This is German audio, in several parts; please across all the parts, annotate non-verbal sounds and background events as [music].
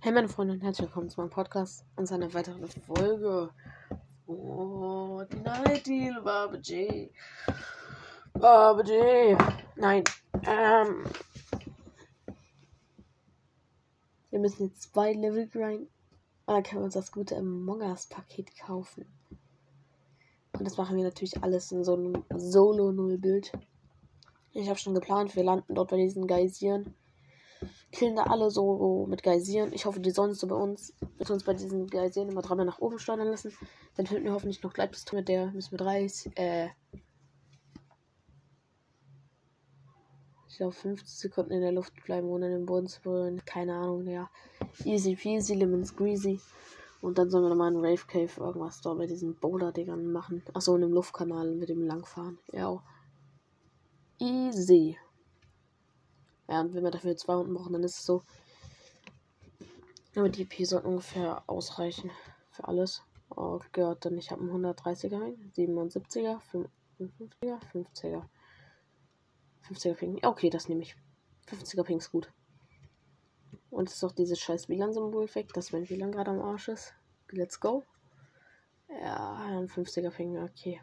Hey meine Freunde und herzlich willkommen zu meinem Podcast und zu einer weiteren Folge. Oh, die Night Deal, Baba J. Baba J. Nein, ähm. Wir müssen jetzt zwei Level grinden. Und dann können wir uns das gute Among Us Paket kaufen. Und das machen wir natürlich alles in so einem Solo-Null-Bild. Ich habe schon geplant, wir landen dort bei diesen Geysiren killen da alle so mit Geysiren. Ich hoffe, die sollen so bei uns, mit uns bei diesen Geysiren immer dreimal nach oben steuern lassen. Dann finden wir hoffentlich noch Gleitpistole mit der müssen wir 30, äh, ich glaube 50 Sekunden in der Luft bleiben, ohne den Boden zu berühren. Keine Ahnung, ja. Easy peasy, lemon squeezy. Und dann sollen wir nochmal in Rave Cave irgendwas da bei diesen Boulder-Dingern machen. Achso, in dem Luftkanal mit dem langfahren. Ja. Easy. Ja, und wenn wir dafür zwei Runden brauchen, dann ist es so. Aber die EP sollten ungefähr ausreichen für alles. Oh Gott, dann ich habe einen 130er Ring, 77er, 55er, 50er. 50er Ping. Okay, das nehme ich. 50er Ping ist gut. Und es ist auch dieses scheiß WLAN-Symbol-Effekt, dass mein WLAN gerade am Arsch ist. Let's go. Ja, ein 50er Ping, okay.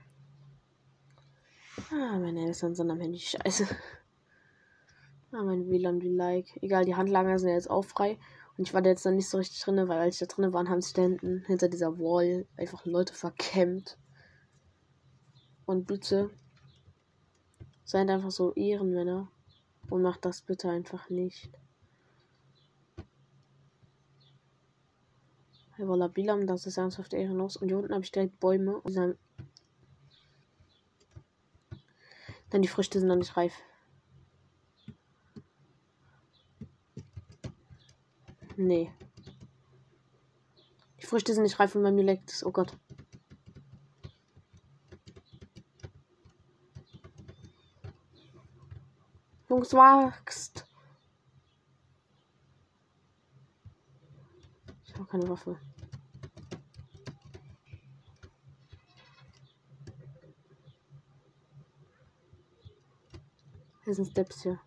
Ah, meine Eltern sind am Handy scheiße. Ah, mein WLAN wie like. Egal, die Handlager sind ja jetzt auch frei. Und ich war da jetzt noch nicht so richtig drin, weil als ich da drin war, haben sich da hinten hinter dieser Wall einfach Leute verkämmt. Und bitte seid einfach so Ehrenmänner und macht das bitte einfach nicht. Hey, Walla Bilam, das ist ernsthaft ehrenlos. Und hier unten habe ich direkt Bäume. Und dann, dann die Früchte sind noch nicht reif. Nee. Die Früchte sind nicht reif und bei mir leckt es. Oh Gott. Jungs, wachst. Ich habe keine Waffe. Hier sind Steps hier.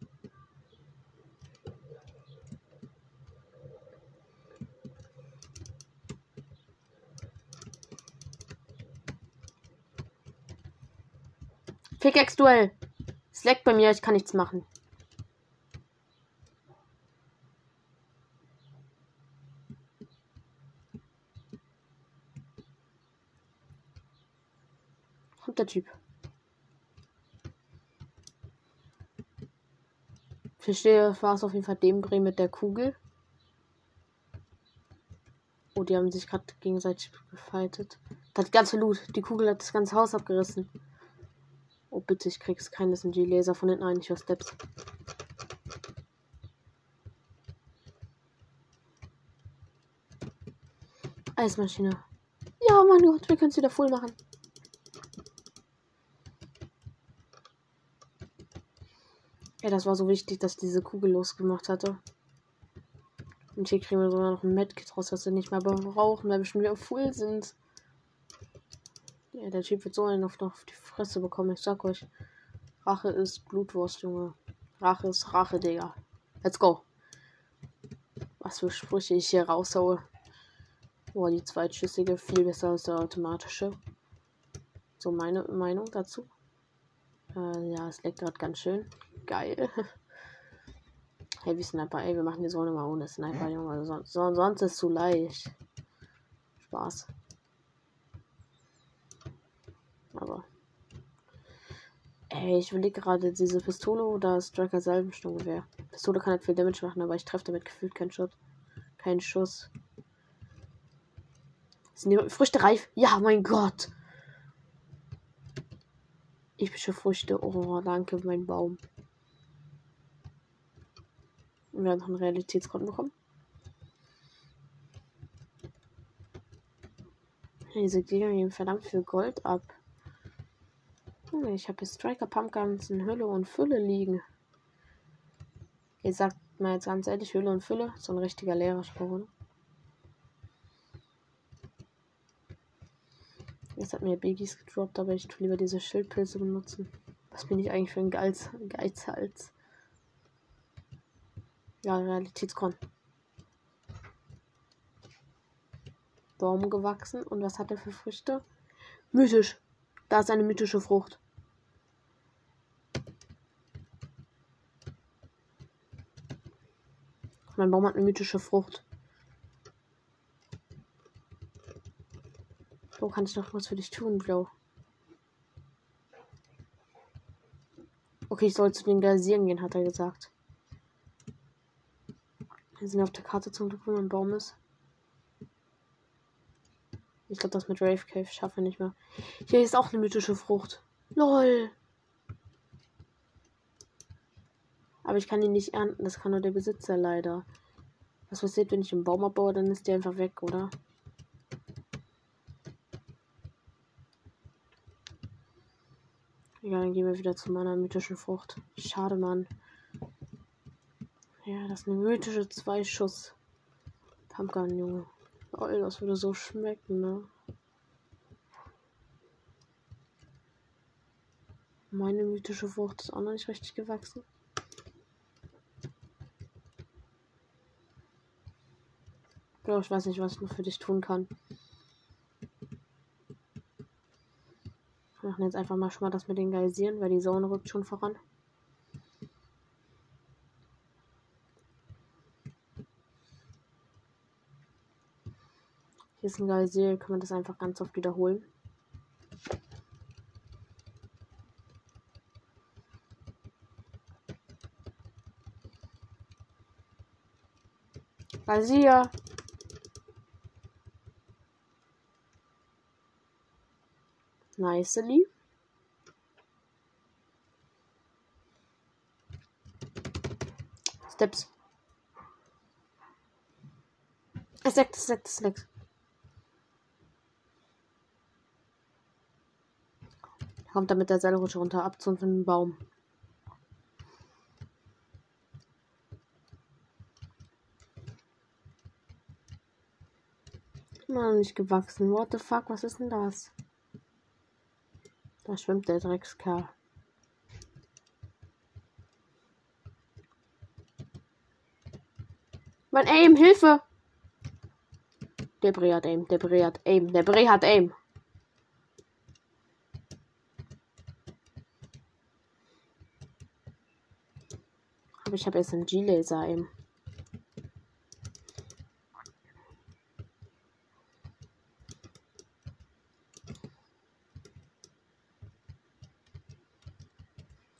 Pickaxe-Duell. Es leckt bei mir, ich kann nichts machen. Kommt der Typ. Verstehe, war es auf jeden Fall dem Dreh mit der Kugel. Oh, die haben sich gerade gegenseitig gefightet. Das ganze Loot. Die Kugel hat das ganze Haus abgerissen. Bitte, ich krieg's keinen SMG-Laser von hinten ein. Ich höre Steps. Eismaschine. Ja, mein Gott, wir können es wieder voll machen. Ja, das war so wichtig, dass diese Kugel losgemacht hatte. Und hier kriegen wir sogar noch ein Medkit raus, was wir nicht mehr brauchen, weil wir schon wieder voll sind. Ja, der Typ wird so einen auf, auf die Fresse bekommen. Ich sag euch. Rache ist Blutwurst, Junge. Rache ist Rache, Digga. Let's go. Was für Sprüche ich hier raushaue. Boah, die zweitschüssige viel besser als der automatische. So meine Meinung dazu. Äh, ja, es leckt gerade ganz schön. Geil. Heavy Sniper, ey, wir machen die Zone mal ohne Sniper, Junge. Sonst, sonst ist es zu leicht. Spaß. Aber. Ey, ich überlege gerade, diese Pistole oder Striker Salbensturmgewehr. Pistole kann halt viel Damage machen, aber ich treffe damit gefühlt keinen Schuss. Keinen Schuss. Sind die Früchte reif? Ja, mein Gott. Epische Früchte. Oh, danke, mein Baum. Und wir haben noch einen Realitätsgrund bekommen. Diese Gegner geben verdammt viel Gold ab. Ich habe hier Striker Pumpguns in Hülle und Fülle liegen. Ihr sagt mal jetzt ganz ehrlich, Hülle und Fülle. So ein richtiger Lehrerspruch, oder? Jetzt hat mir Biggies gedroppt, aber ich tue lieber diese Schildpilze benutzen. Was bin ich eigentlich für ein Geiz Geizhals? Ja, Realitätskon. Baum gewachsen. Und was hat er für Früchte? Mythisch. Da ist eine mythische Frucht. Mein Baum hat eine mythische Frucht. Bro, kann ich noch was für dich tun, Bro? Okay, ich soll zu den Gasieren gehen, hat er gesagt. Wir sind auf der Karte zum Glück, wo mein Baum ist. Ich glaube, das mit Rave Cave schaffe ich nicht mehr. Hier ist auch eine mythische Frucht. LOL. Aber ich kann ihn nicht ernten. Das kann nur der Besitzer leider. Was passiert, wenn ich einen Baum abbaue? Dann ist der einfach weg, oder? Ja, dann gehen wir wieder zu meiner mythischen Frucht. Schade, Mann. Ja, das ist eine mythische Zwei-Schuss. Pumpgun, Junge. Oh, das würde so schmecken, ne? Meine mythische Frucht ist auch noch nicht richtig gewachsen. Ich weiß nicht, was ich noch für dich tun kann. Wir machen jetzt einfach mal schon mal das mit den Geisieren, weil die Sonne rückt schon voran. Geysir, kann man das einfach ganz oft wiederholen. Geysir! nicely. Steps. Es leckt, es Kommt damit der Seilrutsche runter, ab zum Baum. Immer noch nicht gewachsen. What the fuck, was ist denn das? Da schwimmt der Dreckskerl. Mein Aim, Hilfe! Der Bre hat Aim, der Bre hat Aim, der Bre hat Aim. Aber ich habe SMG-Laser Aim.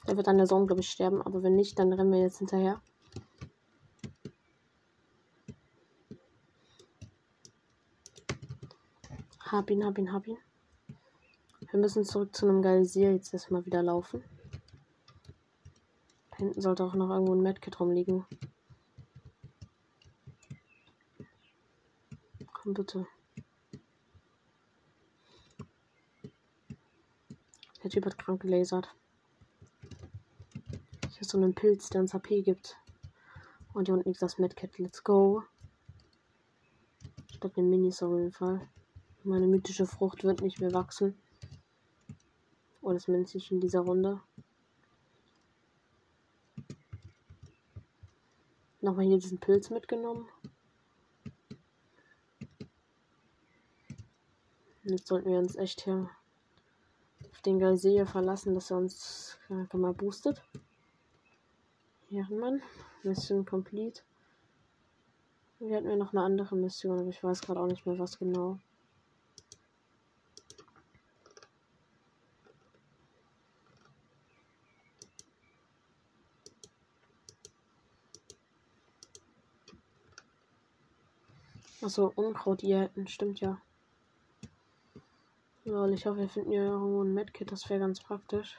Er wird an der Sonne, glaube ich, sterben. Aber wenn nicht, dann rennen wir jetzt hinterher. Hab ihn, hab ihn, hab ihn. Wir müssen zurück zu einem Geysir jetzt erstmal wieder laufen. Hinten sollte auch noch irgendwo ein Medkit rumliegen. Komm bitte. Der Typ hat krank gelasert ist so ein Pilz, der uns HP gibt. Und hier unten liegt das Medkit. Let's go. Statt den Minis auf jeden Fall. Meine mythische Frucht wird nicht mehr wachsen. Oh, das sich in dieser Runde. Nochmal hier diesen Pilz mitgenommen. Jetzt sollten wir uns echt hier auf den Geysir verlassen, dass er uns äh, mal boostet. Ehrenmann. Mission complete. Wir hatten wir noch eine andere Mission, aber ich weiß gerade auch nicht mehr, was genau. Achso, Unkraut hätten, stimmt ja. Lol, ich hoffe, wir finden hier irgendwo ein Medkit, das wäre ganz praktisch.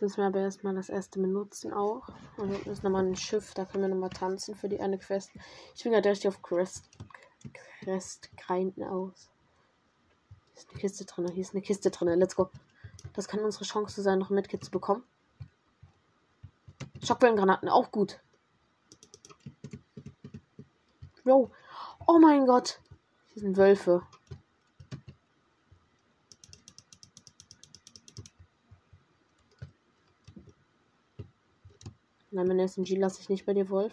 müssen wir aber erstmal das erste benutzen auch. Und unten ist nochmal ein Schiff, da können wir nochmal tanzen für die eine Quest. Ich bin gerade richtig auf Crest, Crest grinden aus. Hier ist eine Kiste drin, hier ist eine Kiste drin. Let's go. Das kann unsere Chance sein, noch Medkit zu bekommen. Schockwellengranaten, auch gut. Yo. Oh mein Gott. Hier sind Wölfe. Nein, mein SMG lasse ich nicht bei dir, Wolf.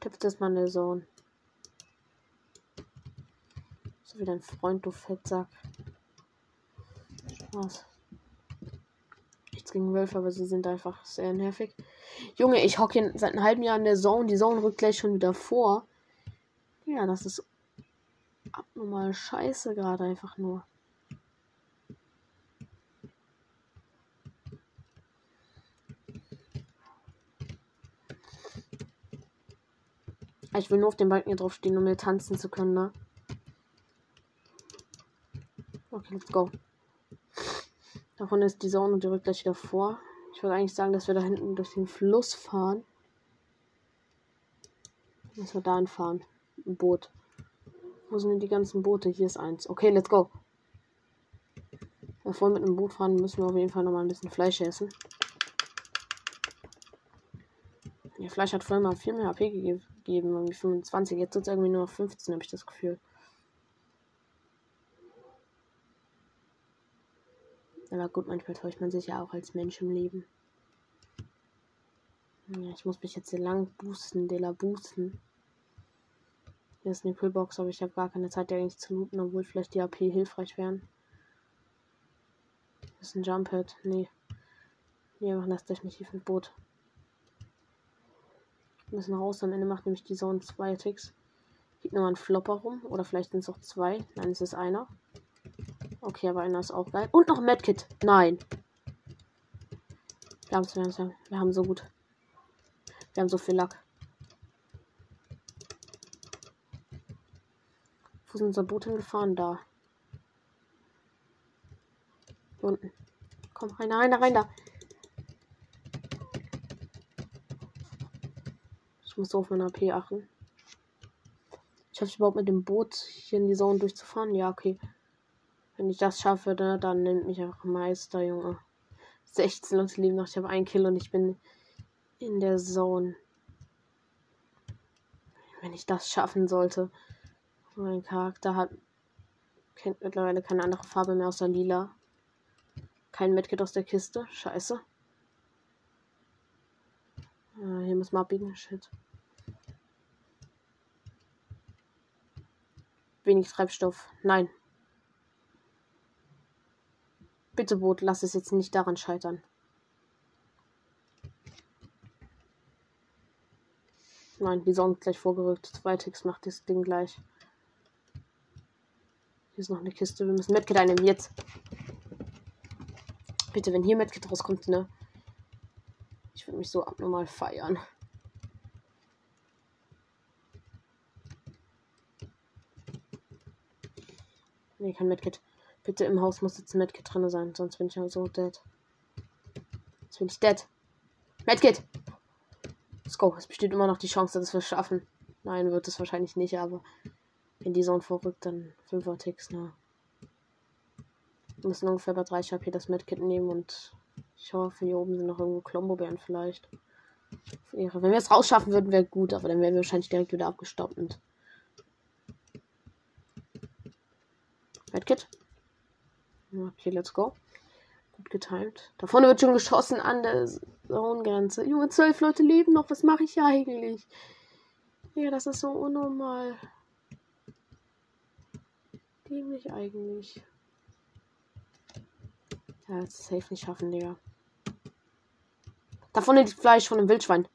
Tippt das mal in der Zone. So wie dein Freund, du Fettsack. Was? Gegen Wölfe, aber sie sind einfach sehr nervig. Junge, ich hocke seit einem halben Jahr in der Zone. Die Zone rückt gleich schon wieder vor. Ja, das ist abnormal scheiße gerade einfach nur. Ich will nur auf dem Balken hier drauf stehen, um mir tanzen zu können, ne? Okay, let's go. Davon ist die die rückt gleich wieder vor. Ich wollte eigentlich sagen, dass wir da hinten durch den Fluss fahren. Dass wir da fahren. Ein Boot. Wo sind denn die ganzen Boote? Hier ist eins. Okay, let's go. Bevor wir mit einem Boot fahren, müssen wir auf jeden Fall noch mal ein bisschen Fleisch essen. Ja, Fleisch hat vorher mal viel mehr HP gegeben geben, irgendwie 25. Jetzt sind es irgendwie nur noch 15, habe ich das Gefühl. Aber gut, manchmal täuscht man sich ja auch als Mensch im Leben. Ja, ich muss mich jetzt hier lang boosten, Dela boosten. Hier ist eine Pullbox, aber ich habe gar keine Zeit, die eigentlich zu looten, obwohl vielleicht die AP hilfreich wären. Das ist ein Jump-Head. Nee. Wir machen das definitiv mit Boot müssen raus. Am Ende macht nämlich die Zone zwei Ticks. Geht nochmal ein Flopper rum. Oder vielleicht sind es auch zwei. Nein, es ist einer. Okay, aber einer ist auch geil. Und noch ein Medkit. Nein. Wir haben es, wir haben Wir haben so gut. Wir haben so viel Lack. Wo ist unser Boot hingefahren? Da. Hier unten. Komm, rein, rein, rein, da. Ich muss auf meine AP achten. Ich hoffe, ich überhaupt mit dem Boot hier in die Zone durchzufahren. Ja, okay. Wenn ich das schaffe, ne, dann nimmt mich einfach Meister, Junge. 16 Leute leben noch. Ich habe ein Kill und ich bin in der Zone. Wenn ich das schaffen sollte. Mein Charakter hat kennt mittlerweile keine andere Farbe mehr außer lila. Kein Medkit aus der Kiste. Scheiße. Ah, hier muss man abbiegen. Shit. Wenig Treibstoff. Nein. Bitte, Boot, lass es jetzt nicht daran scheitern. Nein, die Sonne gleich vorgerückt. Zwei Ticks macht das Ding gleich. Hier ist noch eine Kiste. Wir müssen Medkit einnehmen. Jetzt. Bitte, wenn hier Medkit rauskommt, ne? Ich würde mich so abnormal feiern. Nee, kein Medkit. Bitte im Haus muss jetzt ein Medkit drin sein, sonst bin ich ja so dead. Jetzt bin ich dead. Medkit! Let's go. Es besteht immer noch die Chance, dass wir es schaffen. Nein, wird es wahrscheinlich nicht, aber wenn die Sonne vorrückt, dann 5er Ticks, ne? Wir müssen ungefähr bei 3 HP das Medkit nehmen und ich hoffe, hier oben sind noch irgendwo Klombo-Bären vielleicht. Wenn wir es rausschaffen würden, wäre gut, aber dann wären wir wahrscheinlich direkt wieder abgestoppt. Medkit. Okay, let's go. Gut getimt. Da vorne wird schon geschossen an der Zone-Grenze. Junge, zwölf Leute leben noch. Was mache ich hier eigentlich? Ja, das ist so unnormal. Dämlich eigentlich. Ja, das ist safe nicht schaffen, Digga. Da vorne liegt Fleisch von einem Wildschwein.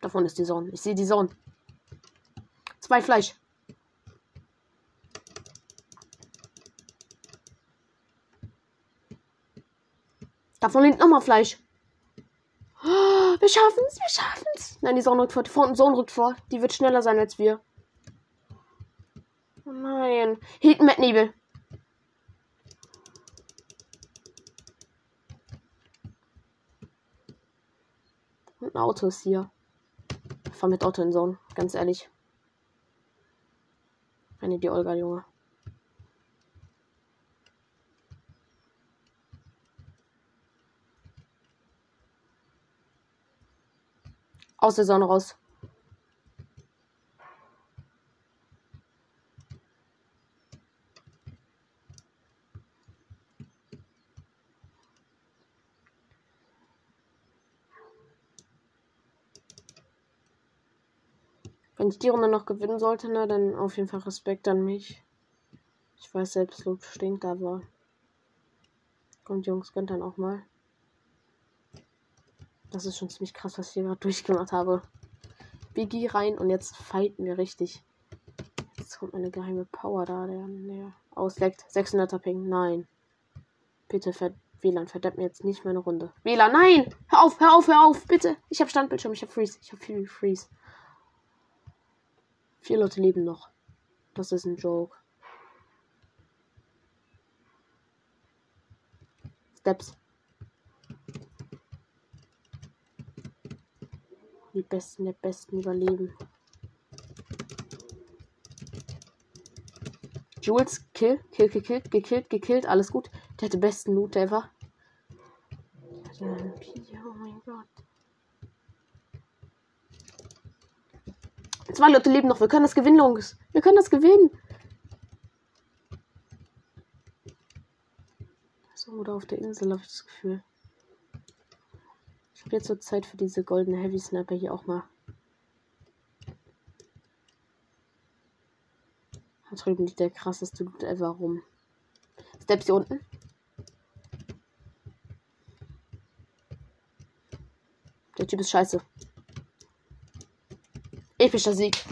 Davon ist die Sonne. Ich sehe die Sonne. Zwei Fleisch. Davon liegt nochmal Fleisch. Oh, wir schaffen's, wir schaffen's. Nein, die Sonne rückt vor. Die Sonne rückt vor. Die wird schneller sein als wir. Oh nein. Hinten mit Nebel. Und ein Auto ist hier. Ich fahr mit Auto in Zone, ganz ehrlich. Eine die Olga, Junge. Aus der Sonne raus. Wenn ich die Runde noch gewinnen sollte, ne, dann auf jeden Fall Respekt an mich. Ich weiß, Selbstlob stinkt, aber. Kommt, Jungs, könnt dann auch mal. Das ist schon ziemlich krass, was ich hier gerade durchgemacht habe. Biggie rein und jetzt fighten wir richtig. Jetzt kommt eine geheime Power da, der, der ausleckt. 600er Ping, nein. Bitte, ver WLAN, verdammt mir jetzt nicht meine Runde. WLAN, nein! Hör auf, hör auf, hör auf, bitte! Ich habe Standbildschirm, ich habe Freeze, ich habe viel Freeze. Vier Leute leben noch. Das ist ein Joke. Steps. Die Besten der Besten überleben. Jules, kill, kill, gekillt, gekillt, gekillt, alles gut. Der hatte besten Loot ever. Oh mein Gott. Zwei Leute leben noch. Wir können das gewinnen, Jungs. Wir können das gewinnen. So, oder auf der Insel habe ich das Gefühl. Ich habe jetzt so Zeit für diese goldene Heavy Sniper hier auch mal. Da drüben liegt der krasseste Loot ever rum. Steps hier unten. Der Typ ist scheiße. Epischer Sieg.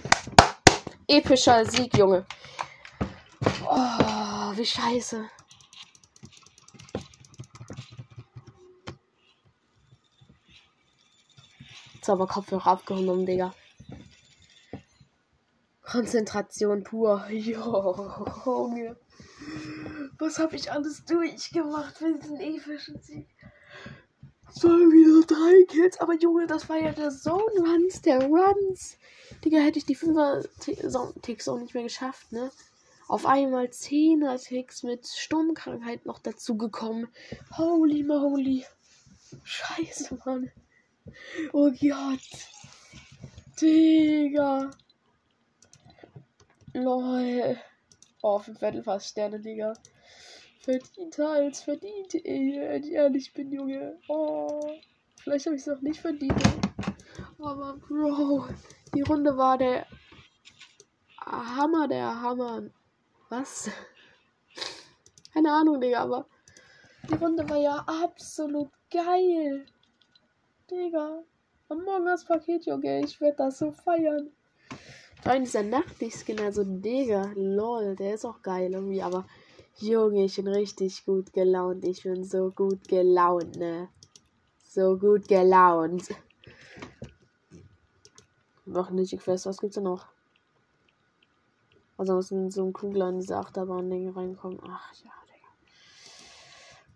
Epischer Sieg, Junge. Oh, wie scheiße. Zauberkopfhörer abgenommen, Digga. Konzentration pur. [laughs] Junge. Was habe ich alles durchgemacht für diesen epischen Sieg? Waren wieder drei Kills, aber Junge, das war ja der Zone Runs, der Runs. Digga, hätte ich die 5er Ticks auch nicht mehr geschafft, ne? Auf einmal 10er Ticks mit Sturmkrankheit noch dazu gekommen. Holy moly. Scheiße, Mann. Oh Gott. Digga. Lol. Oh, Viertel fast Sterne, Digga. Verdienter als verdient, ey, ehrlich bin, Junge. Oh. Vielleicht habe ich es noch nicht verdient. Aber Bro, die Runde war der Hammer, der Hammer. Was? Keine Ahnung, Digga, aber die Runde war ja absolut geil. Digga. Among Us Paket, Junge. Ich werde das so feiern. Vor allem dieser Nachtskin, also Digga, lol, der ist auch geil irgendwie, aber Junge, ich bin richtig gut gelaunt. Ich bin so gut gelaunt, ne? So gut gelaunt. Noch nicht Quest, was gibt's denn noch? Also muss in so ein Kugler in diese Achterbahn-Ding reinkommen. Ach ja, Digga.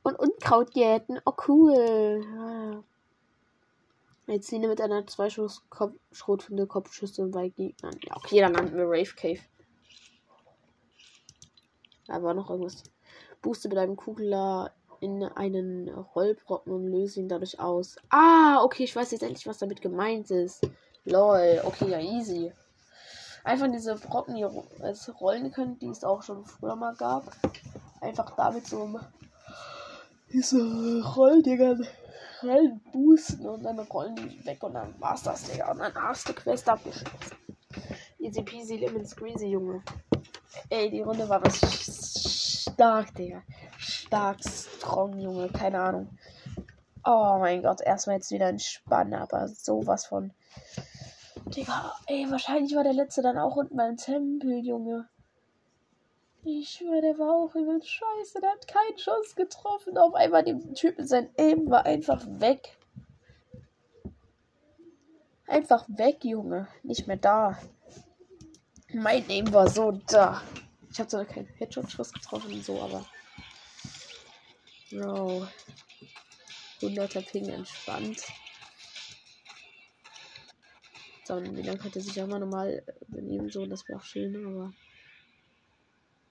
Und Unkraut jäten. Oh cool. Ziehen mit einer Zweischuss Schrotflinte Kopfschüsse bei Gegnern. Ja, okay, dann landen wir Rave Cave. Aber noch irgendwas. Booste mit einem Kugler in einen Rollbrocken und löse ihn dadurch aus. Ah, okay, ich weiß jetzt endlich, was damit gemeint ist. Lol, okay, ja, easy. Einfach diese Brocken hier als rollen können, die es auch schon früher mal gab. Einfach damit so diese Rolldinger Rollen boosten und dann rollen die weg und dann war's das, Digga. Und dann hast du Quest abgeschlossen. Easy peasy lemon squeezy, Junge. Ey, die Runde war was stark, Digga. Stark, strong, Junge. Keine Ahnung. Oh mein Gott, erstmal jetzt wieder entspannen, aber sowas von. Digga, ey, wahrscheinlich war der letzte dann auch unten beim Tempel, Junge. Ich schwöre, der war auch übel scheiße. Der hat keinen Schuss getroffen. Auf einmal dem Typen sein Aim war einfach weg. Einfach weg, Junge. Nicht mehr da. Mein Aim war so da. Ich habe zwar keinen Headshot-Schuss getroffen, so, aber. Bro. 100er Ping entspannt. So, wie lange könnte sich auch mal normal benehmen, so, das wäre auch schön, aber.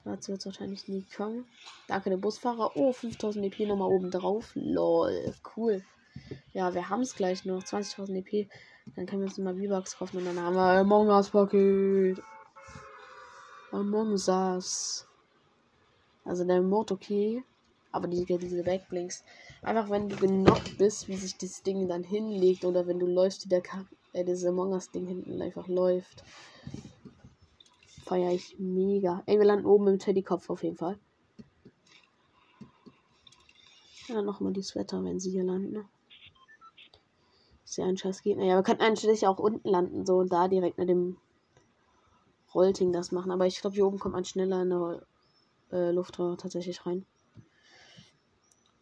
Dazu wird es wahrscheinlich nie kommen. Danke, der Busfahrer. Oh, 5000 EP nochmal oben drauf. Lol, cool. Ja, wir haben es gleich noch. 20.000 EP. Dann können wir uns mal V-Bucks kaufen und dann haben wir Among Us Paket. Among Us. Also der Mord okay. Aber diese, diese Backblinks. Einfach wenn du genockt bist, wie sich das Ding dann hinlegt. Oder wenn du läufst, wie der äh, dieses Among Us Ding hinten einfach läuft. Feiere ich mega. Ey, wir landen oben im Teddykopf auf jeden Fall. Ja, nochmal die Sweater, wenn sie hier landen. Ne? Ist ja ein scheiß Gegner. Ja, wir könnten eigentlich auch unten landen, so da direkt mit dem Rollting das machen. Aber ich glaube, hier oben kommt man schneller in der äh, Luftröhre tatsächlich rein.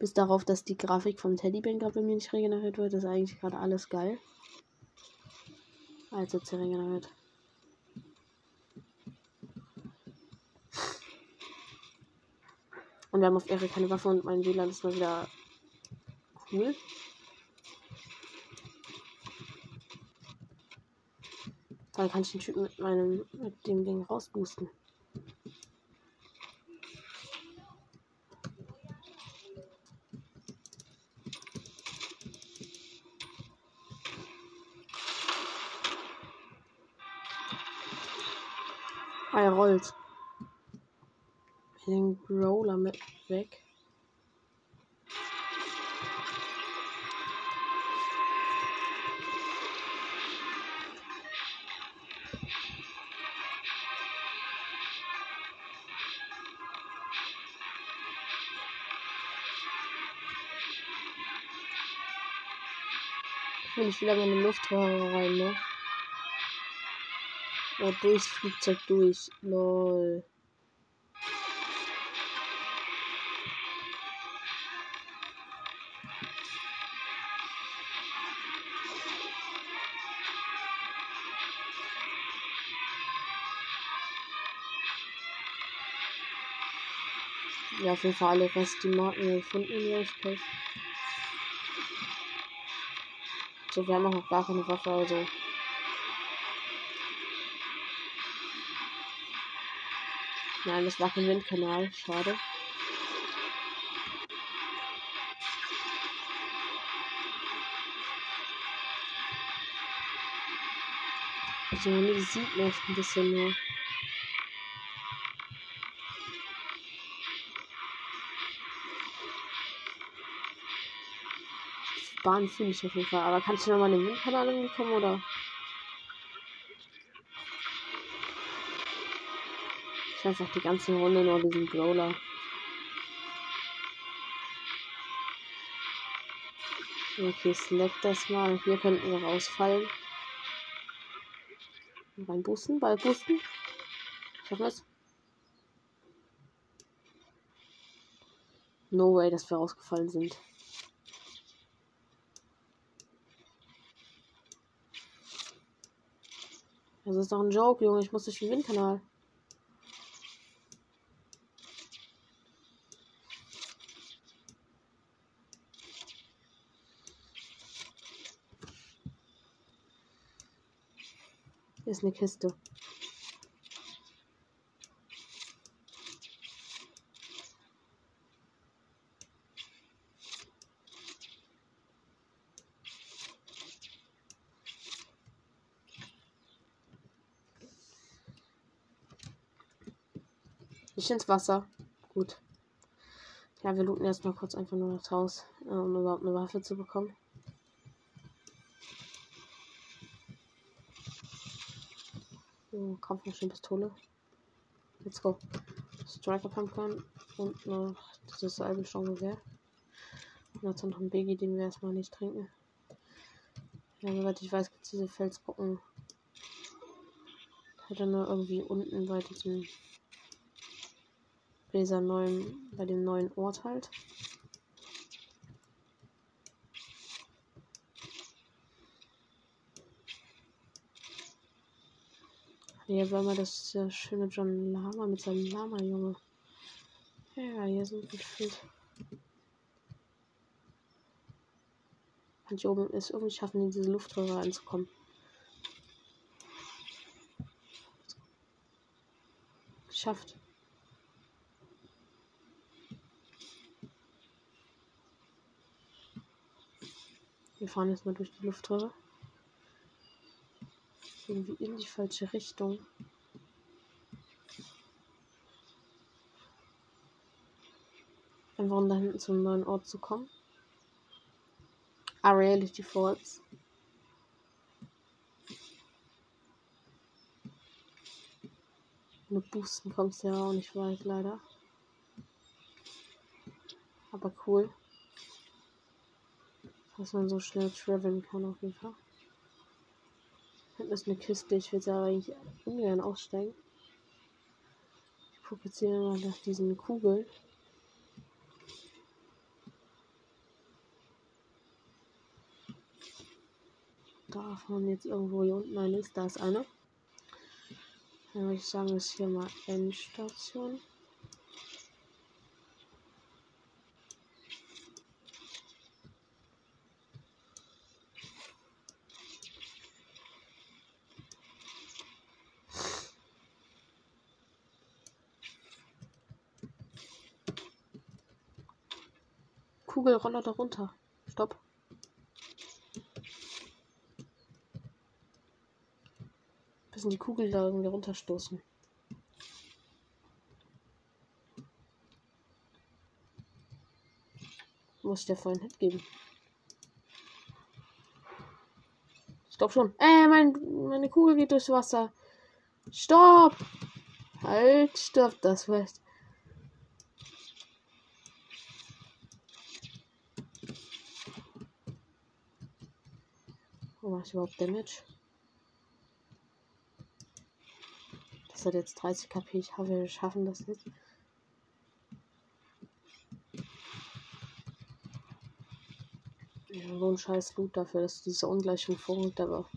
Bis darauf, dass die Grafik vom Teddybär gerade bei mir nicht regeneriert wird, ist eigentlich gerade alles geil. Als jetzt Und wir haben auf Ehre keine Waffe und mein WLAN ist mal wieder cool. Dann kann ich den Typen mit meinem mit dem Ding rausboosten. Ah, er rollt. Den Brawler mit weg. will ich wieder meine Luftröhre rein, ne? Oh, durchs Flugzeug durch. Lol. Ja, auf jeden Fall alle Rest die Marken gefunden Wolfpack. So, wir haben auch noch gar keine Waffe, also. Nein, das war kein Windkanal. Schade. So, die sieht man ein bisschen nur. Bahn fühle ich auf jeden Fall. Aber kannst du nochmal den Windkanal irgendwie kommen, oder? Ich einfach die ganze Runde nur diesen Growler. Okay, select das mal. Hier könnten wir rausfallen. Rein boosten, Ball boosten. Schaffen wir es? No way, dass wir rausgefallen sind. Das ist doch ein Joke, Junge. Ich muss durch den Windkanal. Hier ist eine Kiste. Ich ins Wasser. Gut. Ja, wir looten erstmal kurz einfach nur das Haus, äh, um überhaupt eine Waffe zu bekommen. So, Kampfmaschinenpistole. Let's go. Striker Pumpgun und noch dieses Eibelsturmgewehr. Und dazu noch ein Biggie, den wir erstmal nicht trinken. Ja, soweit ich weiß, gibt es diese Felsbrocken. Er nur irgendwie unten bei diesem bei dieser neuen, bei dem neuen Ort halt. Hier war mal das äh, schöne John Lama mit seinem Lama-Junge. Ja, hier sind gefühlt. Und hier oben ist irgendwie schaffen, in diese Luftröhre reinzukommen. Geschafft. Wir fahren jetzt mal durch die Luftröhre. Irgendwie in die falsche Richtung. Einfach um da hinten zum neuen Ort zu kommen. Ah, Reality Falls. Mit Boosten kommst du ja auch nicht weit, leider. Aber cool. Dass man so schnell traveln kann auf jeden Fall. Hinten ist eine Kiste, ich will da eigentlich ungern aussteigen. Ich gucke jetzt hier mal nach diesen Kugeln. Davon jetzt irgendwo hier unten eine ist. Da ist eine. Dann würde ich sagen, ist hier mal Endstation. Kugelroller darunter. Stopp. Bisschen die Kugel da irgendwie runterstoßen. Muss ich dir vorhin Hit geben. Stopp schon. Äh, mein, meine Kugel geht durchs Wasser. Stopp! Halt, stopp, das fest. Mache ich überhaupt Damage? Das hat jetzt 30 KP. Ich hoffe, wir schaffen das jetzt. Ja, so ein scheiß Loot dafür, dass diese Ungleichung vorrückt, aber.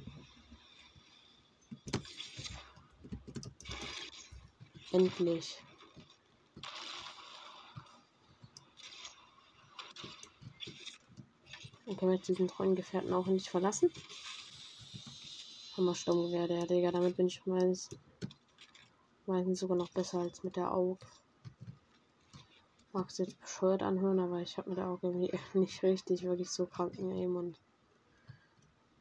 Endlich. Dann können wir jetzt diesen treuen Gefährten auch nicht verlassen. Hammersturmgewehr, der Digga, damit bin ich meistens, meistens sogar noch besser als mit der Aug. Mag es jetzt bescheuert anhören, aber ich habe mit der Aug irgendwie [laughs] nicht richtig wirklich so kranken Aim und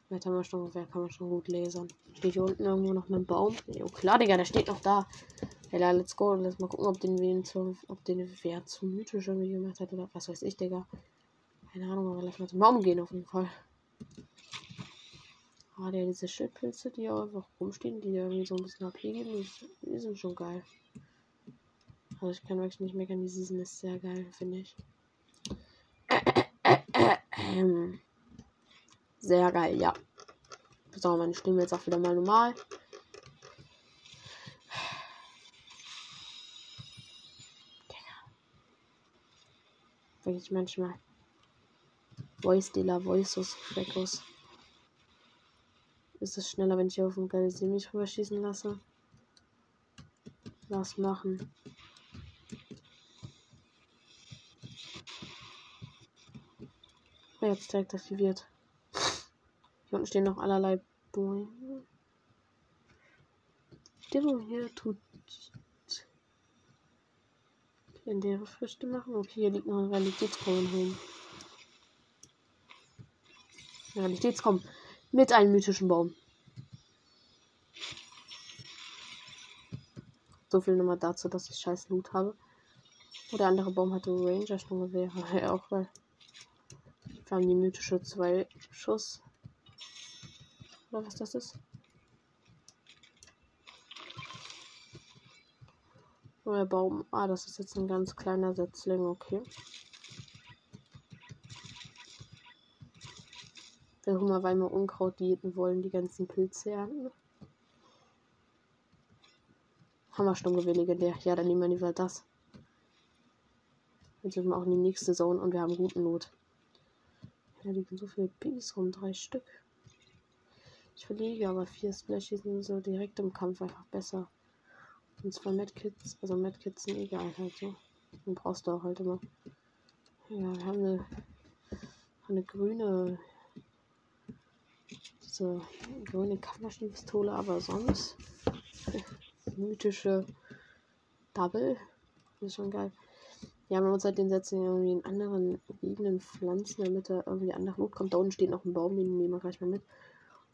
mit Hammersturmgewehr kann man schon gut lesen. Steht hier unten irgendwo noch ein Baum? Jo, klar, Digga, der steht noch da. Ja, let's go. Lass mal gucken, ob den wen zu, ob den wer zu mythisch irgendwie gemacht hat oder was weiß ich, Digga. Keine Ahnung, aber lass mal zum Baum gehen auf jeden Fall. Ah, der diese Schildpilze, die einfach rumstehen, die irgendwie so ein bisschen AP geben, die, sind schon geil. Also ich kann wirklich nicht meckern, die Season ist sehr geil, finde ich. [clears throat] Sehr geil, ja. So, meine Stimme jetzt auch wieder mal normal. Wirklich manchmal. Voice Dealer, Voices, Fleckos. Ist es schneller, wenn ich auf ein geiles mich rüberschießen lasse? Was machen? Jetzt zeigt aktiviert. Hier unten stehen noch allerlei Bäume. Stimmung hier tut legendäre Früchte machen. Okay, hier liegt noch ein Realitätskorn rum. Mit einem mythischen Baum. So viel nochmal dazu, dass ich scheiß Loot habe. Oder andere Baum hatte Ranger schon wäre ja [laughs] auch weil wir haben die mythische zwei Schuss. Oder was das ist. Neuer Baum. Ah, das ist jetzt ein ganz kleiner Setzling, okay. Der Hummer, weil wir Unkraut diäten wollen, die ganzen Pilze ernten. Hammersturmgewehr legendär. Ja, dann nehmen wir lieber das. Jetzt sind wir auch in die nächste Zone und wir haben guten Not. Da liegen so viele Piggies rum, drei Stück. Ich verliege aber vier Splashies sind so direkt im Kampf einfach besser. Und zwei Medkits, also Medkits sind egal halt so. Den brauchst du auch halt immer. Ja, wir haben eine, eine grüne, diese grüne Kampfmaschinenpistole, aber sonst mythische Double. Das ist schon geil. Ja, man muss halt den setzen irgendwie in anderen liegenden Pflanzen, damit da irgendwie andere Loot kommt. Da unten steht noch ein Baum, den nehmen wir gleich mal mit.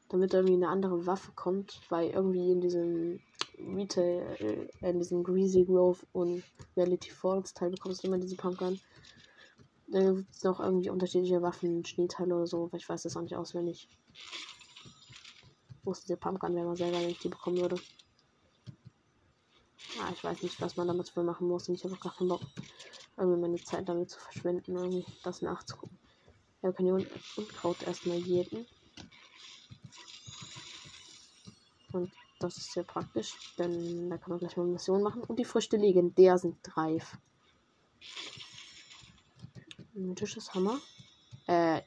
Damit irgendwie eine andere Waffe kommt, weil irgendwie in diesem Retail, äh, in diesem Greasy Grove und Reality Falls Teil bekommst du immer diese Pumpgun. Da gibt es noch irgendwie unterschiedliche Waffen, Schneeteile oder so, weil ich weiß das auch nicht auswendig. Wo ist diese Pumpgun wäre mal selber, wenn ich die bekommen würde. Ah, ich weiß nicht, was man damit für machen muss. Und ich habe auch gar keinen Bock, irgendwie meine Zeit damit zu verschwenden, irgendwie das nachzugucken. Ja, wir können hier Unkraut erstmal jeden. Und das ist sehr praktisch, denn da kann man gleich mal Mission machen. Und die Früchte legendär sind reif. Mythisches Hammer. Äh.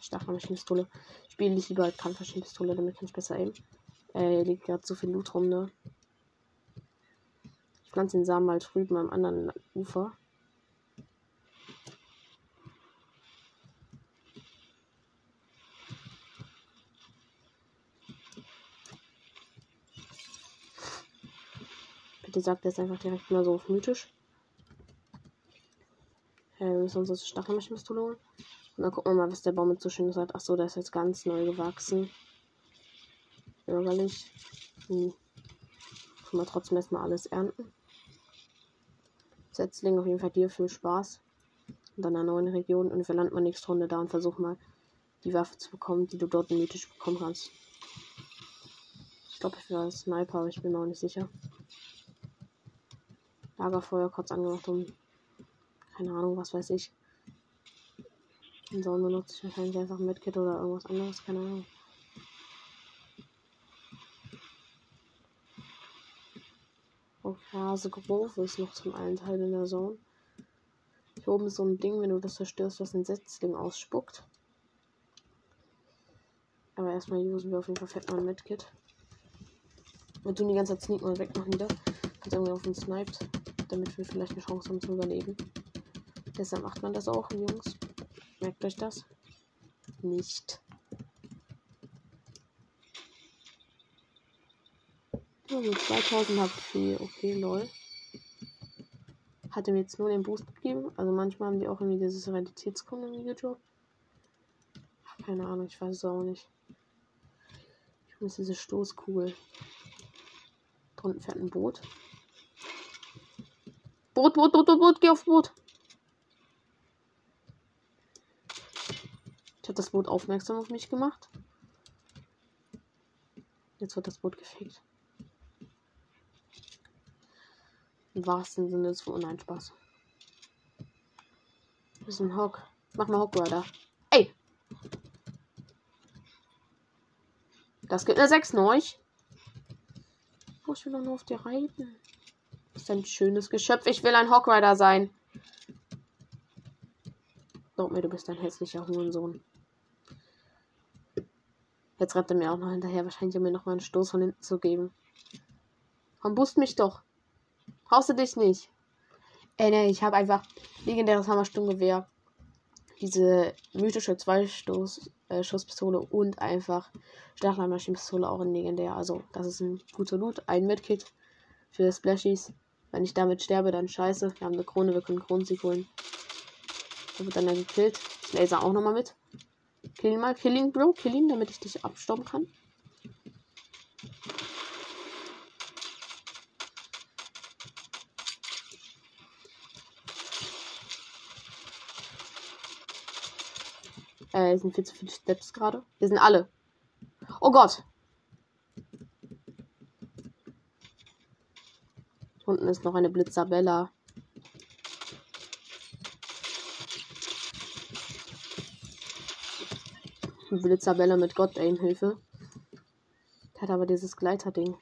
Stachelmaschinenpistole. Spiele ich lieber halt Kampfmaschinenpistole, damit kann ich besser aimen. Äh, liegt gerade so viel Loot rum, ne? Ich pflanze den Samen mal drüben am anderen Ufer. Bitte sagt jetzt einfach direkt mal so auf mythisch. Äh, wir müssen uns das Stachelmaschinenpistole holen. Und dann gucken wir mal, was der Baum mit so schön hat. Achso, der ist jetzt ganz neu gewachsen. Bürgerlich. Hm. Können wir trotzdem erstmal alles ernten. Setzling auf jeden Fall dir viel Spaß. Und dann einer neuen Region. Und wir landen mal nächste Runde da und versuchen mal die Waffe zu bekommen, die du dort mythisch bekommen kannst. Ich glaube, ich war Sniper, aber ich bin mir auch nicht sicher. Lagerfeuer kurz angemacht, um. Keine Ahnung, was weiß ich. Und so benutze ich wahrscheinlich einfach Medkit oder irgendwas anderes, keine Ahnung. Hase Grove ist noch zum einen Teil in der Zone. Hier oben ist so ein Ding, wenn du das zerstörst, was ein Setzling ausspuckt. Aber erstmal usen wir auf jeden Fall fett mal ein Medkit. Wir tun die ganze Zeit sneaken und wegmachen wieder. Kannst irgendwie auf uns sniped damit wir vielleicht eine Chance haben zu überleben. Deshalb macht man das auch, Jungs. Merkt euch das? Nicht. Also 2000 HP, okay, lol. Hat ihm jetzt nur den Boost gegeben. Also manchmal haben die auch irgendwie dieses Realitätskommen gedroppt. Keine Ahnung, ich weiß es auch nicht. Ich muss diese Stoßkugel. Drunten fährt ein Boot. Boot, Boot, Boot, Boot, Boot, geh aufs Boot. Ich habe das Boot aufmerksam auf mich gemacht. Jetzt wird das Boot gefegt. Im wahrsten Sinne des Wortes. Nein, Spaß. Das ist ein Hock. Mach mal Hockrider. Ey! Das gibt eine 6 neu. Oh, ich will doch nur auf dir reiten ist ein schönes Geschöpf. Ich will ein Hawkrider sein. Glaub mir, du bist ein hässlicher Hurensohn. Jetzt rennt er mir auch noch hinterher. Wahrscheinlich, um mir noch mal einen Stoß von hinten zu geben. Komm, boost mich doch. Brauchst du dich nicht. Ey, nee, ich habe einfach legendäres Hammersturmgewehr. Diese mythische Zwei-Schusspistole äh, und einfach Stachelmaschinenpistole auch in legendär. Also, das ist ein guter Loot. Ein Medkit für Splashies. Wenn ich damit sterbe, dann scheiße. Wir haben eine Krone, wir können Kronensieg holen. Da wird dann ja gekillt. Ich laser auch nochmal mit. Kill ihn mal. Kill ihn, Bro. Kill ihn, damit ich dich abstauben kann. Äh, sind viel zu viele Steps gerade. Wir sind alle. Oh Gott. Unten ist noch eine Blitzabella. Blitzabella mit Gott Hilfe. Hat aber dieses Gleiterding.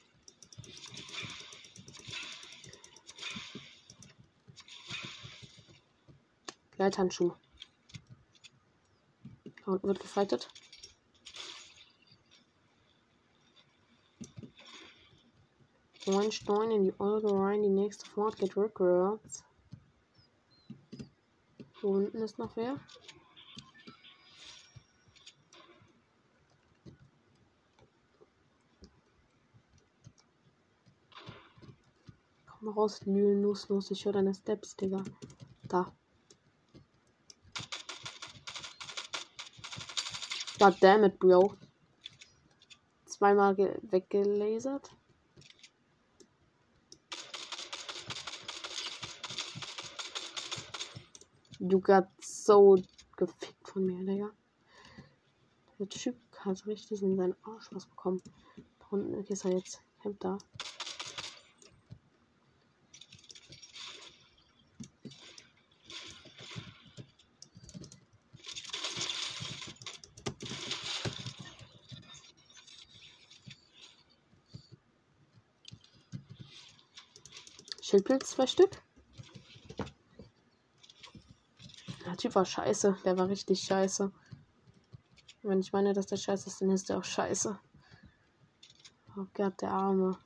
Gleithandschuh. Da unten wird gefightet. One Stein in die Euro rein, die nächste Fort geht rückwärts. Hier unten ist noch wer. Komm raus, Lülen, nusslos. Ich höre deine Steps, Digga. Da. God damn it, Bro. Zweimal weggelasert. Du got so gefickt von mir, Digga. Der Typ hat richtig in seinen Arsch was bekommen. Da unten ist er jetzt. Camp da. Schildpilz zwei Stück. Der Typ war scheiße. Der war richtig scheiße. Wenn ich meine, dass der scheiße ist, dann ist der auch scheiße. Oh Gott, der Arme.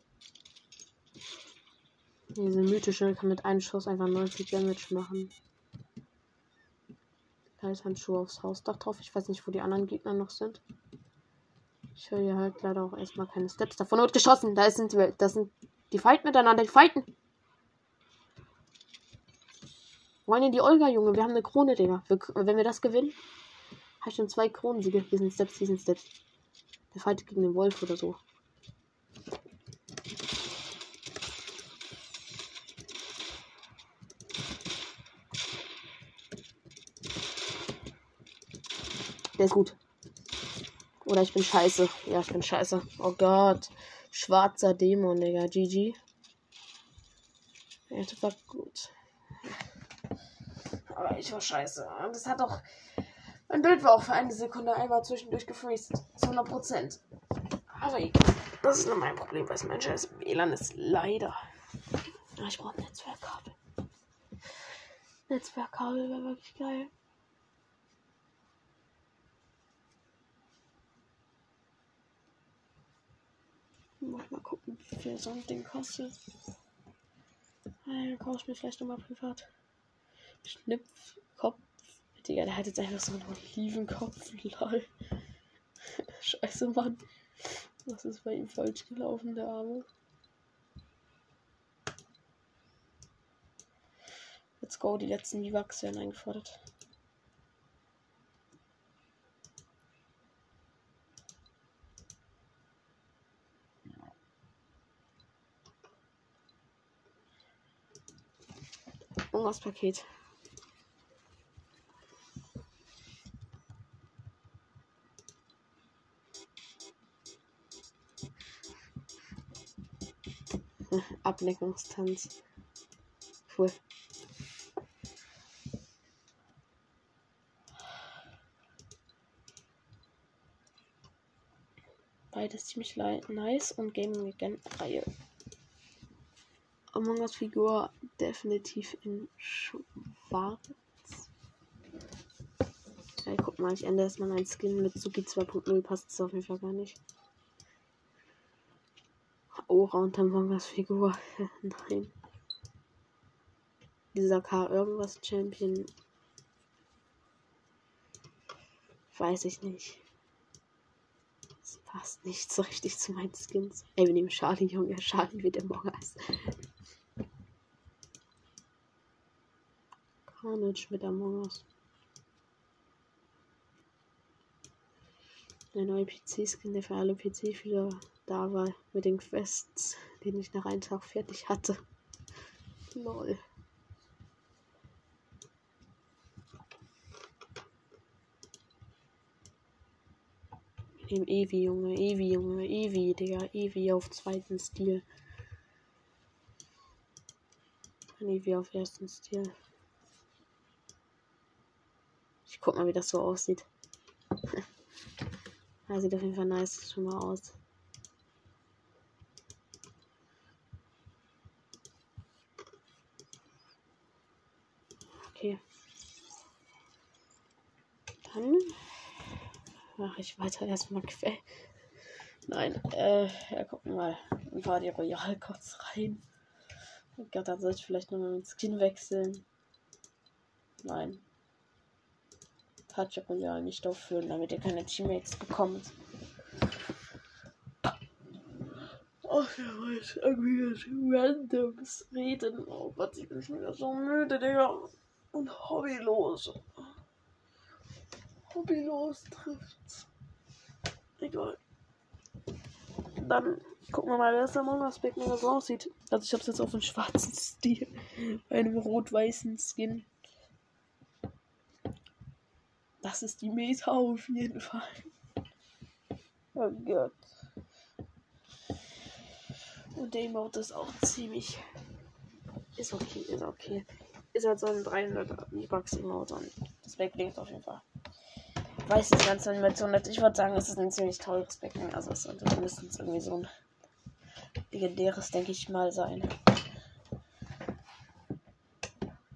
Diese mythische kann mit einem Schuss einfach 90 Damage machen. Schuh aufs Hausdach drauf. Ich weiß nicht, wo die anderen Gegner noch sind. Ich höre hier halt leider auch erstmal keine Steps. Davon wird geschossen. Da sind die, das sind die fighten miteinander. Die Wollen die Olga, Junge? Wir haben eine Krone, Digga. Wir, wenn wir das gewinnen, habe ich schon zwei Kronensiege. Hier sind Steps, hier sind Steps. Der fightet gegen den Wolf oder so. Der ist gut. Oder ich bin scheiße. Ja, ich bin scheiße. Oh Gott. Schwarzer Dämon, Digga. GG. Ja, das war gut. Aber ich war scheiße. Und es hat doch. Mein Bild war auch für eine Sekunde einmal zwischendurch gefreezed. Zu 100 Prozent. Aber egal. Das ist nur mein Problem, weil mein scheiß WLAN ist. Leider. Ich brauche ein Netzwerkkabel. Netzwerkkabel wäre wirklich geil. Mal gucken, wie viel so ein Ding kostet. Dann kaufe ich mir vielleicht nochmal privat. Schnipfkopf. Digga, der hat jetzt einfach so einen Olivenkopf. Lol. [laughs] Scheiße, Mann. Was ist bei ihm falsch gelaufen, der Arme? Let's go, die letzten V-Bucks werden eingefordert. Irgendwas Paket. Ablenkungstanz. Cool. Beides ziemlich nice und Gaming Weekend Reihe. Among Us Figur definitiv in schwarz. Ja, guck mal, ich ändere erstmal mein Skin mit Suki 2.0 passt es auf jeden Fall gar nicht. Aura und Among Us Figur. [laughs] Nein. Dieser K irgendwas Champion. Weiß ich nicht. Das passt nicht so richtig zu meinen Skins. Ey, wir nehmen Charlie, Junge. Charlie wird Among Us. Carnage mit Among Us. Der neue PC-Skin, der für alle PC-Spieler da war, mit den Quests, den ich nach einem Tag fertig hatte. Lol. Im Evi, Junge, Evi, Junge, Evi, Digga, Evi auf zweiten Stil. Evi auf ersten Stil. Ich guck mal, wie das so aussieht. [laughs] ja, sieht auf jeden Fall nice schon mal aus. Okay. Dann mache ich weiter erstmal quer. Nein, äh, ja, gucken mal. War die Royal kurz rein. Oh Gott, dann soll ich vielleicht nochmal mit Skin wechseln. Nein. Touch Royal nicht aufführen, damit ihr keine Teammates bekommt. Ach ja, weiß irgendwie randoms reden. Oh Gott, ich bin schon wieder so müde, Digga und hobbylos. Hobbylos trifft's. Egal. Dann gucken wir mal, wer das Among Us Back so aussieht. Also ich hab's jetzt auf einem schwarzen Stil. Bei einem rot-weißen Skin. Das ist die Meta auf jeden Fall. Oh Gott. Und der Emote ist auch ziemlich. Ist okay, ist okay. Ist halt so ein 300 V-Bucks Emote und das Backbling auf jeden Fall. Weiß die ganze Animation nicht. Ich würde sagen, es ist ein ziemlich teures Becken. Also es sollte mindestens irgendwie so ein legendäres, denke ich mal, sein.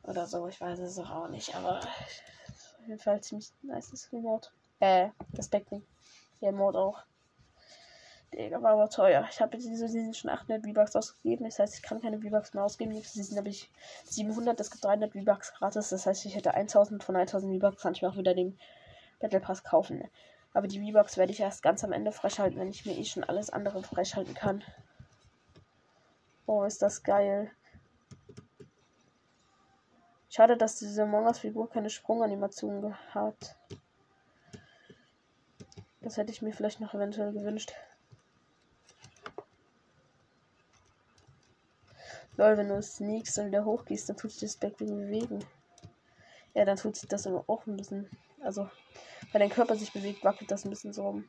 Oder so, ich weiß es auch nicht, aber auf jeden Fall ziemlich nice das Emote. Äh, das Backbling. Der Emote auch. Digga, war aber teuer. Ich habe diese Season schon 800 V-Bucks ausgegeben. Das heißt, ich kann keine V-Bucks mehr ausgeben. Nächste Season habe ich 700. Es gibt 300 V-Bucks gratis. Das heißt, ich hätte 1000 von 1000 V-Bucks. Kann ich mir auch wieder den Battle Pass kaufen. Aber die V-Bucks werde ich erst ganz am Ende freischalten, wenn ich mir eh schon alles andere freischalten kann. Oh, ist das geil. Schade, dass diese Among Figur keine Sprunganimation hat. Das hätte ich mir vielleicht noch eventuell gewünscht. Lol, wenn du sneakst und wieder hochgehst, dann tut sich das Backbling bewegen. Ja, dann tut sich das aber auch ein bisschen. Also, wenn dein Körper sich bewegt, wackelt das ein bisschen so rum.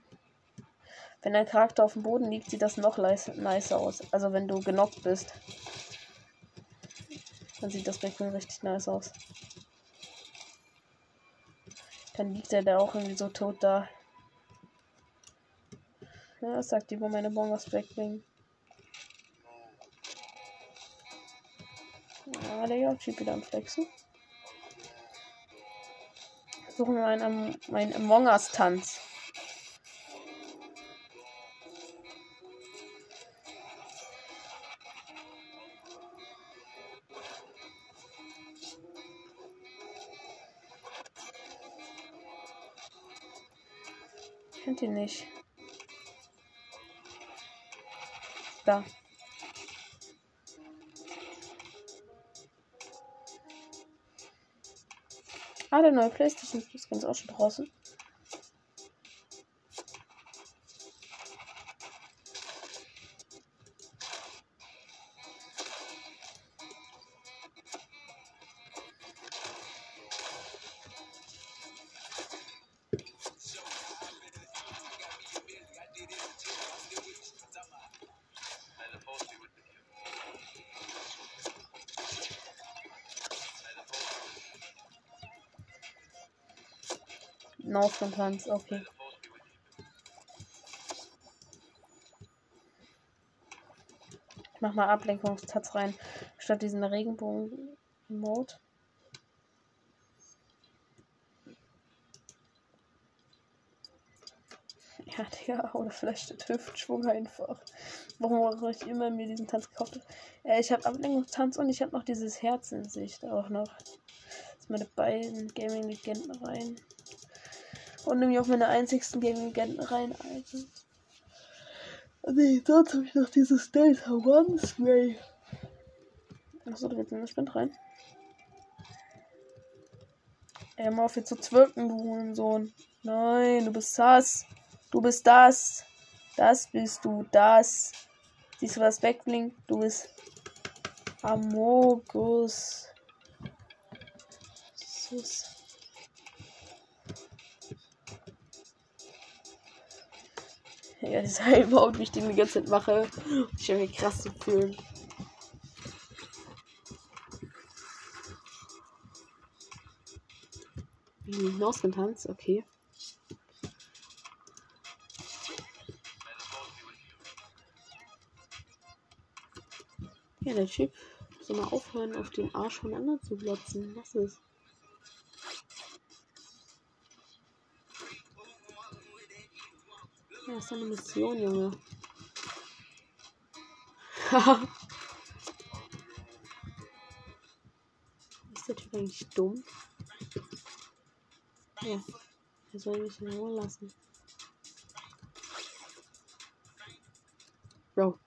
Wenn dein Charakter auf dem Boden liegt, sieht das noch nicer aus. Also, wenn du genockt bist, dann sieht das Backbling richtig nice aus. Dann liegt er da auch irgendwie so tot da. Ja, sagt über meine Bongos Backbling. Ja, der Yorkshire wieder am Flexen. Versuchen wir einen, meinen Among Us Tanz. Kennt ihr nicht? Da. Ah, der neue PlayStation ist ganz auch schon draußen. Tanz, okay. Ich mach mal Ablenkungstanz rein, statt diesen Regenbogen-Mode. Ja, Digga, oder vielleicht der Hüftschwung einfach. Warum habe ich immer mir diesen Tanz gekauft? Äh, ich habe Ablenkungstanz und ich habe noch dieses Herz in Sicht auch noch. Jetzt meine beiden Gaming-Legenden rein. Und nämlich auch meine einzigsten Gaming-Legenden rein, Alter. Nee, sonst habe ich noch dieses Data One Spray. Achso, willst in den Spind rein. Ey, mal auf hier zu zwirken, du Sohn. Nein, du bist das. Du bist das. Das bist du. Das. Siehst du, was wegblinkt? Du bist Amogus. Sus. Ja, das ist halt überhaupt, wie ich den die ganze Zeit mache. Ich habe mich krass zu fühlen. Hinausgetanzt, okay. Ja, der Typ soll mal aufhören, auf den Arsch von anderen zu glotzen. Was ist? Ja, ist eine Mission, Junge. [laughs] ist der Typ eigentlich dumm? Ja. Er soll mich in Ruhe lassen. Bro.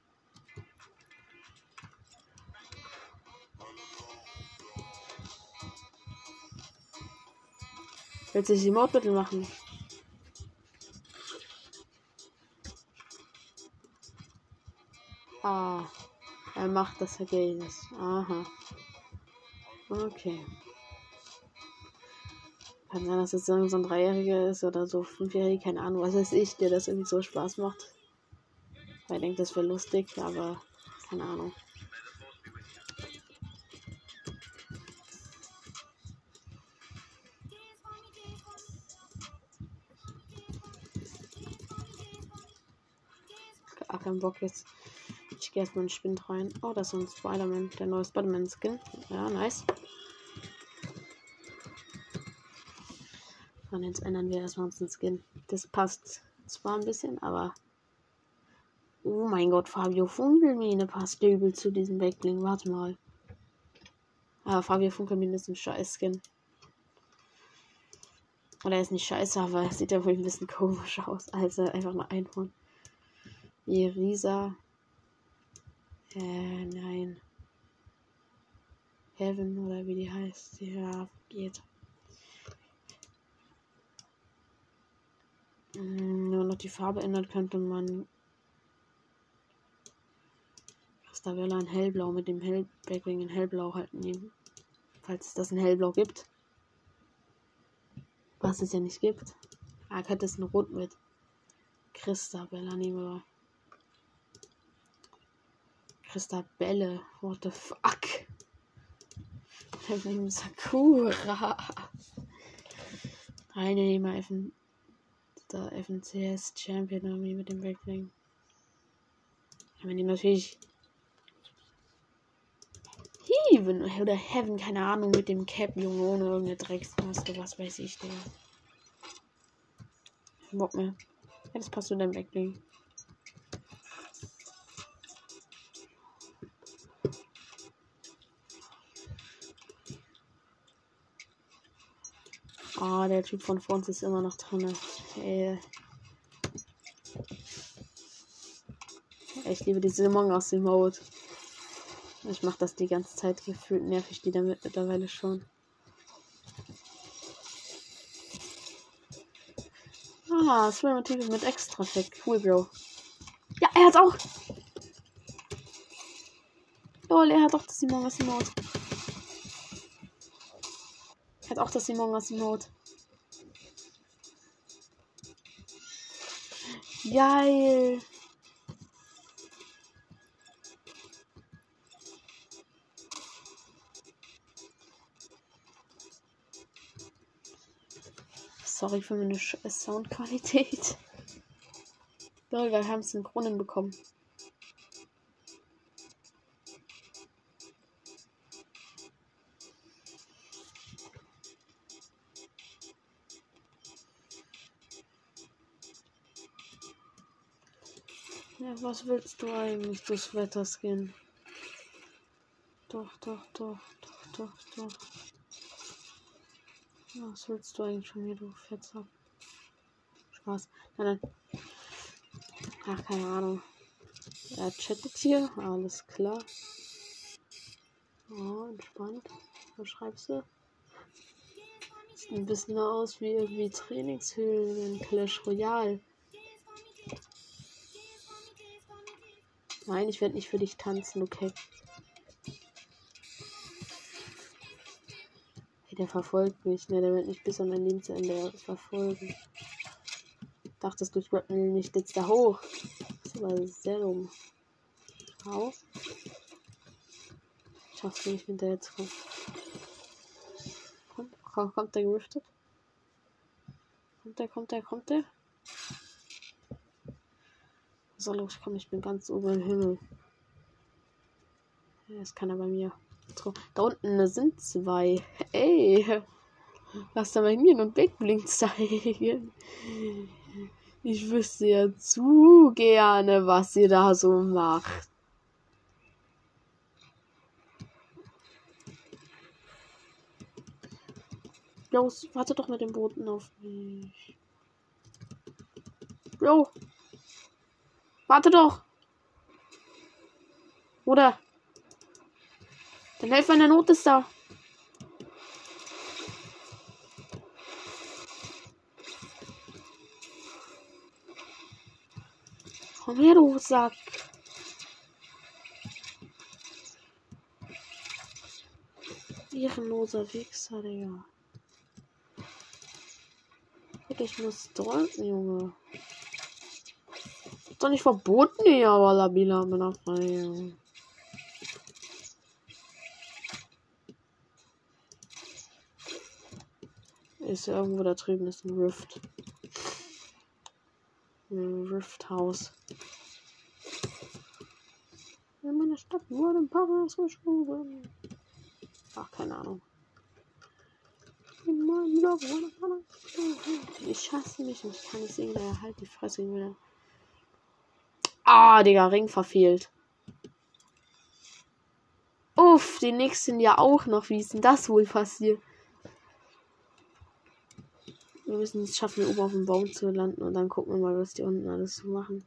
Willst du die Mordmittel machen? Er macht das Ergebnis. Aha. Okay. Kann sein, dass es so ein Dreijähriger ist oder so Fünfjähriger, keine Ahnung, was weiß ich, der das irgendwie so Spaß macht. Weil ich denke, das wäre lustig, aber keine Ahnung. Gar keinen Bock jetzt. Gehe erstmal in den Spind rein. Oh, das ist ein Spider-Man, der neue Spider-Man-Skin. Ja, nice. Und jetzt ändern wir erstmal unseren Skin. Das passt zwar ein bisschen, aber. Oh mein Gott, Fabio Funkelmine passt übel zu diesem Backbling. Warte mal. Aber Fabio Funkelmine ist ein scheiß Skin. Oder er ist nicht scheiße, aber er sieht ja wohl ein bisschen komisch aus. Also einfach nur Einhorn. Irisa. Äh, nein. Heaven oder wie die heißt. Ja, geht. Hm, nur noch die Farbe ändert, könnte man Rastavella in hellblau mit dem Hell Backling in hellblau halt nehmen. Falls es das in hellblau gibt. Was es ja nicht gibt. Ah, könnte es ein Rot mit Christabella nehmen, aber Christabelle. What the fuck? Sakura. Eine nehmen wir der FNCS Champion Army mit dem Backbling. Wenn die natürlich Heaven oder Heaven, keine Ahnung, mit dem Cap, Junge, ohne irgendeine Drecksmaske, was weiß ich, der. Bock mehr. Das passt zu deinem Backbling. Ah, der Typ von vor ist immer noch drin. Ey. Ich liebe diese Among Us Mode. Ich mache das die ganze Zeit gefühlt nervig die damit mittlerweile schon. Ah, Swimmer-Typ mit Extra-Effekt. Cool, Bro. Ja, er hat auch. Lol, er hat auch das Among Us Mode hat auch das Simon aus Not. Geil. Sorry für meine Soundqualität. Lol, wir haben Synchronen bekommen. Was willst du eigentlich, das Wetterskin? Doch, doch, doch, doch, doch, doch. Was willst du eigentlich von mir, du Fetzer? Spaß. Nein, nein. Ach, keine Ahnung. Er chattet hier, alles klar. Oh, entspannt. Was schreibst du? Sieht ein bisschen aus wie irgendwie Trainingshöhlen in Clash Royale. Nein, ich werde nicht für dich tanzen, okay? Hey, der verfolgt mich, ne? Der wird nicht bis an mein Lebensende verfolgen. Dachtest du, ich wollte nicht jetzt da hoch? Das ist aber sehr dumm. Hau. Schaffst du nicht hinterher zu kommen. Kommt, kommt der geriftet? Kommt der, kommt der, kommt der? So los, komm, ich bin ganz oben im Himmel. Das kann er bei mir. Da unten sind zwei. Ey. Lass da mal hingehen und Big Blink zeigen. Ich wüsste ja zu gerne, was ihr da so macht. Los, warte doch mit dem Booten auf mich. Bro, Warte doch. Oder? Dann helfen in der Not ist da. Komm her, du Sack. Ehrenloser Wichser, Digga. Ich muss drücken, Junge. Ist doch nicht verboten, hier, aber Labila mit Freie. Ist irgendwo da drüben ist ein Rift. Ein Rift House. In meiner Stadt wurde ein Papas geschoben. Ach, keine Ahnung. Ich hasse mich und ich kann nicht sehen, wer halt die Fresse wieder. Ah, Digga, Ring verfehlt. Uff, die nächsten ja auch noch. Wie ist denn das wohl passiert? Wir müssen es schaffen, oben auf dem Baum zu landen und dann gucken wir mal, was die unten alles so machen.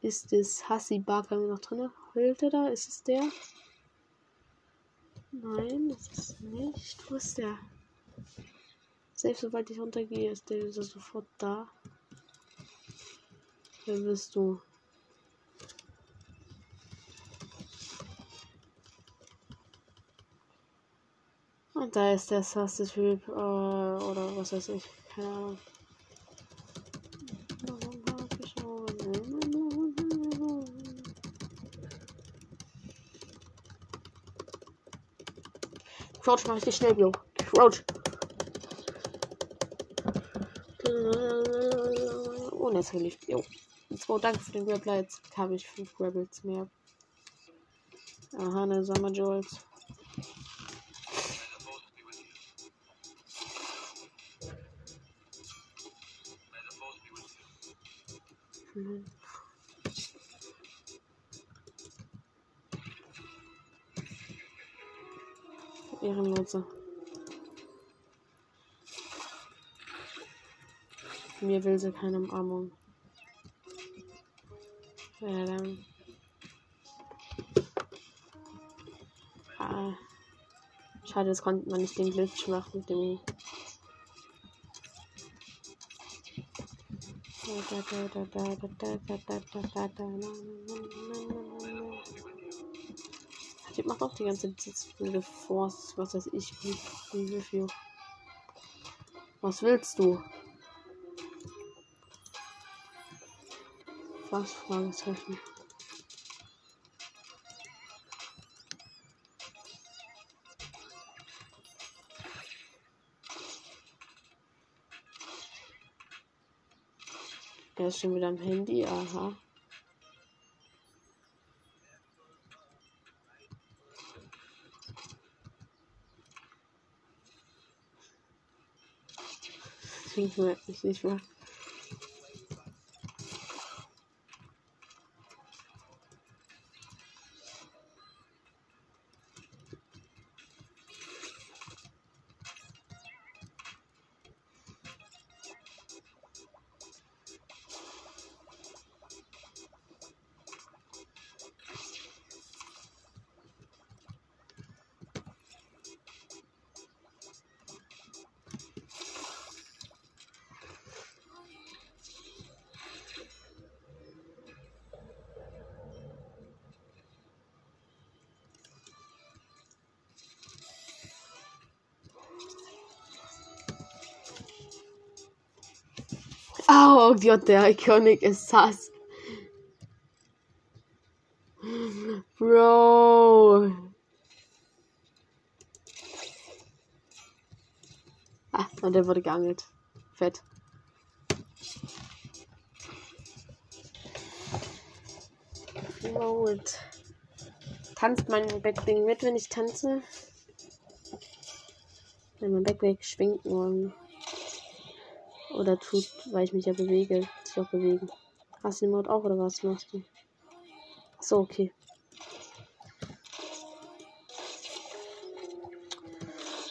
Ist das Hassi Barker noch drin? Heult er da? Ist es der? Nein, das ist nicht. Wo ist der? Selbst sobald ich runtergehe, ist der sofort da. Wer bist du? Und da ist der Sasse Typ, äh, oder was weiß ich, keine Ahnung. Crouch mach ich dich schnell, Bro. Crouch. Oh, natürlich. Jo. Und zwar danke für den Grappler. Jetzt habe ich fünf Grapples mehr. Aha, eine Summer. Mhm. Ehrenlose. Mir will sie keine Umarmung. Dann. Ah. Schade, das konnte man nicht den Glitch machen mit dem Die macht auch die ganze Zeit Force, was weiß ich, Review. Was willst du? Was? Fragezeichen. Er ist schon wieder am Handy, aha. Ich mich nicht mehr. Oh Gott, der Iconic ist das. Bro. Ah, und der wurde geangelt. Fett. Gut. Tanzt mein Backbling mit, wenn ich tanze? Wenn mein Backbling schwingt nur. Oder tut, weil ich mich ja bewege, sich auch bewegen. Hast du den Mod auch oder was machst du? So, okay.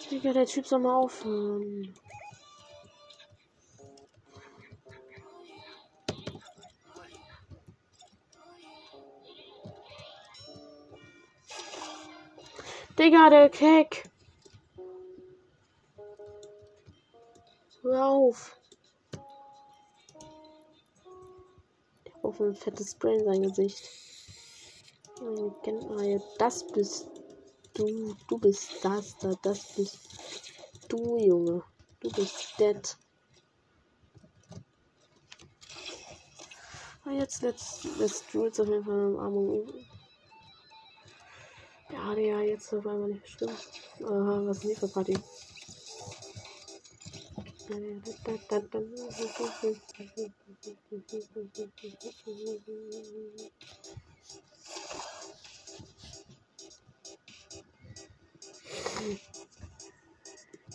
Digga, der Typ soll mal aufhören. Digga, der Keck. Hör auf. Auf ein fettes Spray in sein Gesicht. Das bist du. Du bist das da. Das bist du, Junge. Du bist dead. Ah, jetzt lässt, lässt Jules auf jeden Fall eine Umarmung. Ja, der jetzt auf einmal nicht stimmt. Aha, was ist denn die für Party?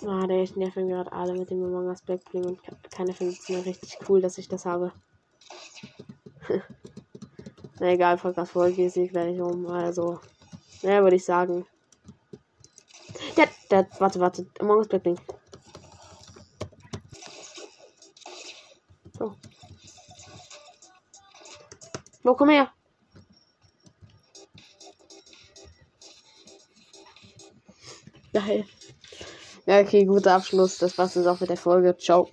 Ah, der ich nerven gerade alle mit dem Among Us Backbling und keiner findet es mir richtig cool, dass ich das habe. [laughs] Na egal, Podcast Folge ist eh gleich um. Also, naja, würde ich sagen. Der, der, warte, warte. Among Us Blackpink. Wo, komm her. Geil. Ja, okay, guter Abschluss. Das war's jetzt auch mit der Folge. Ciao.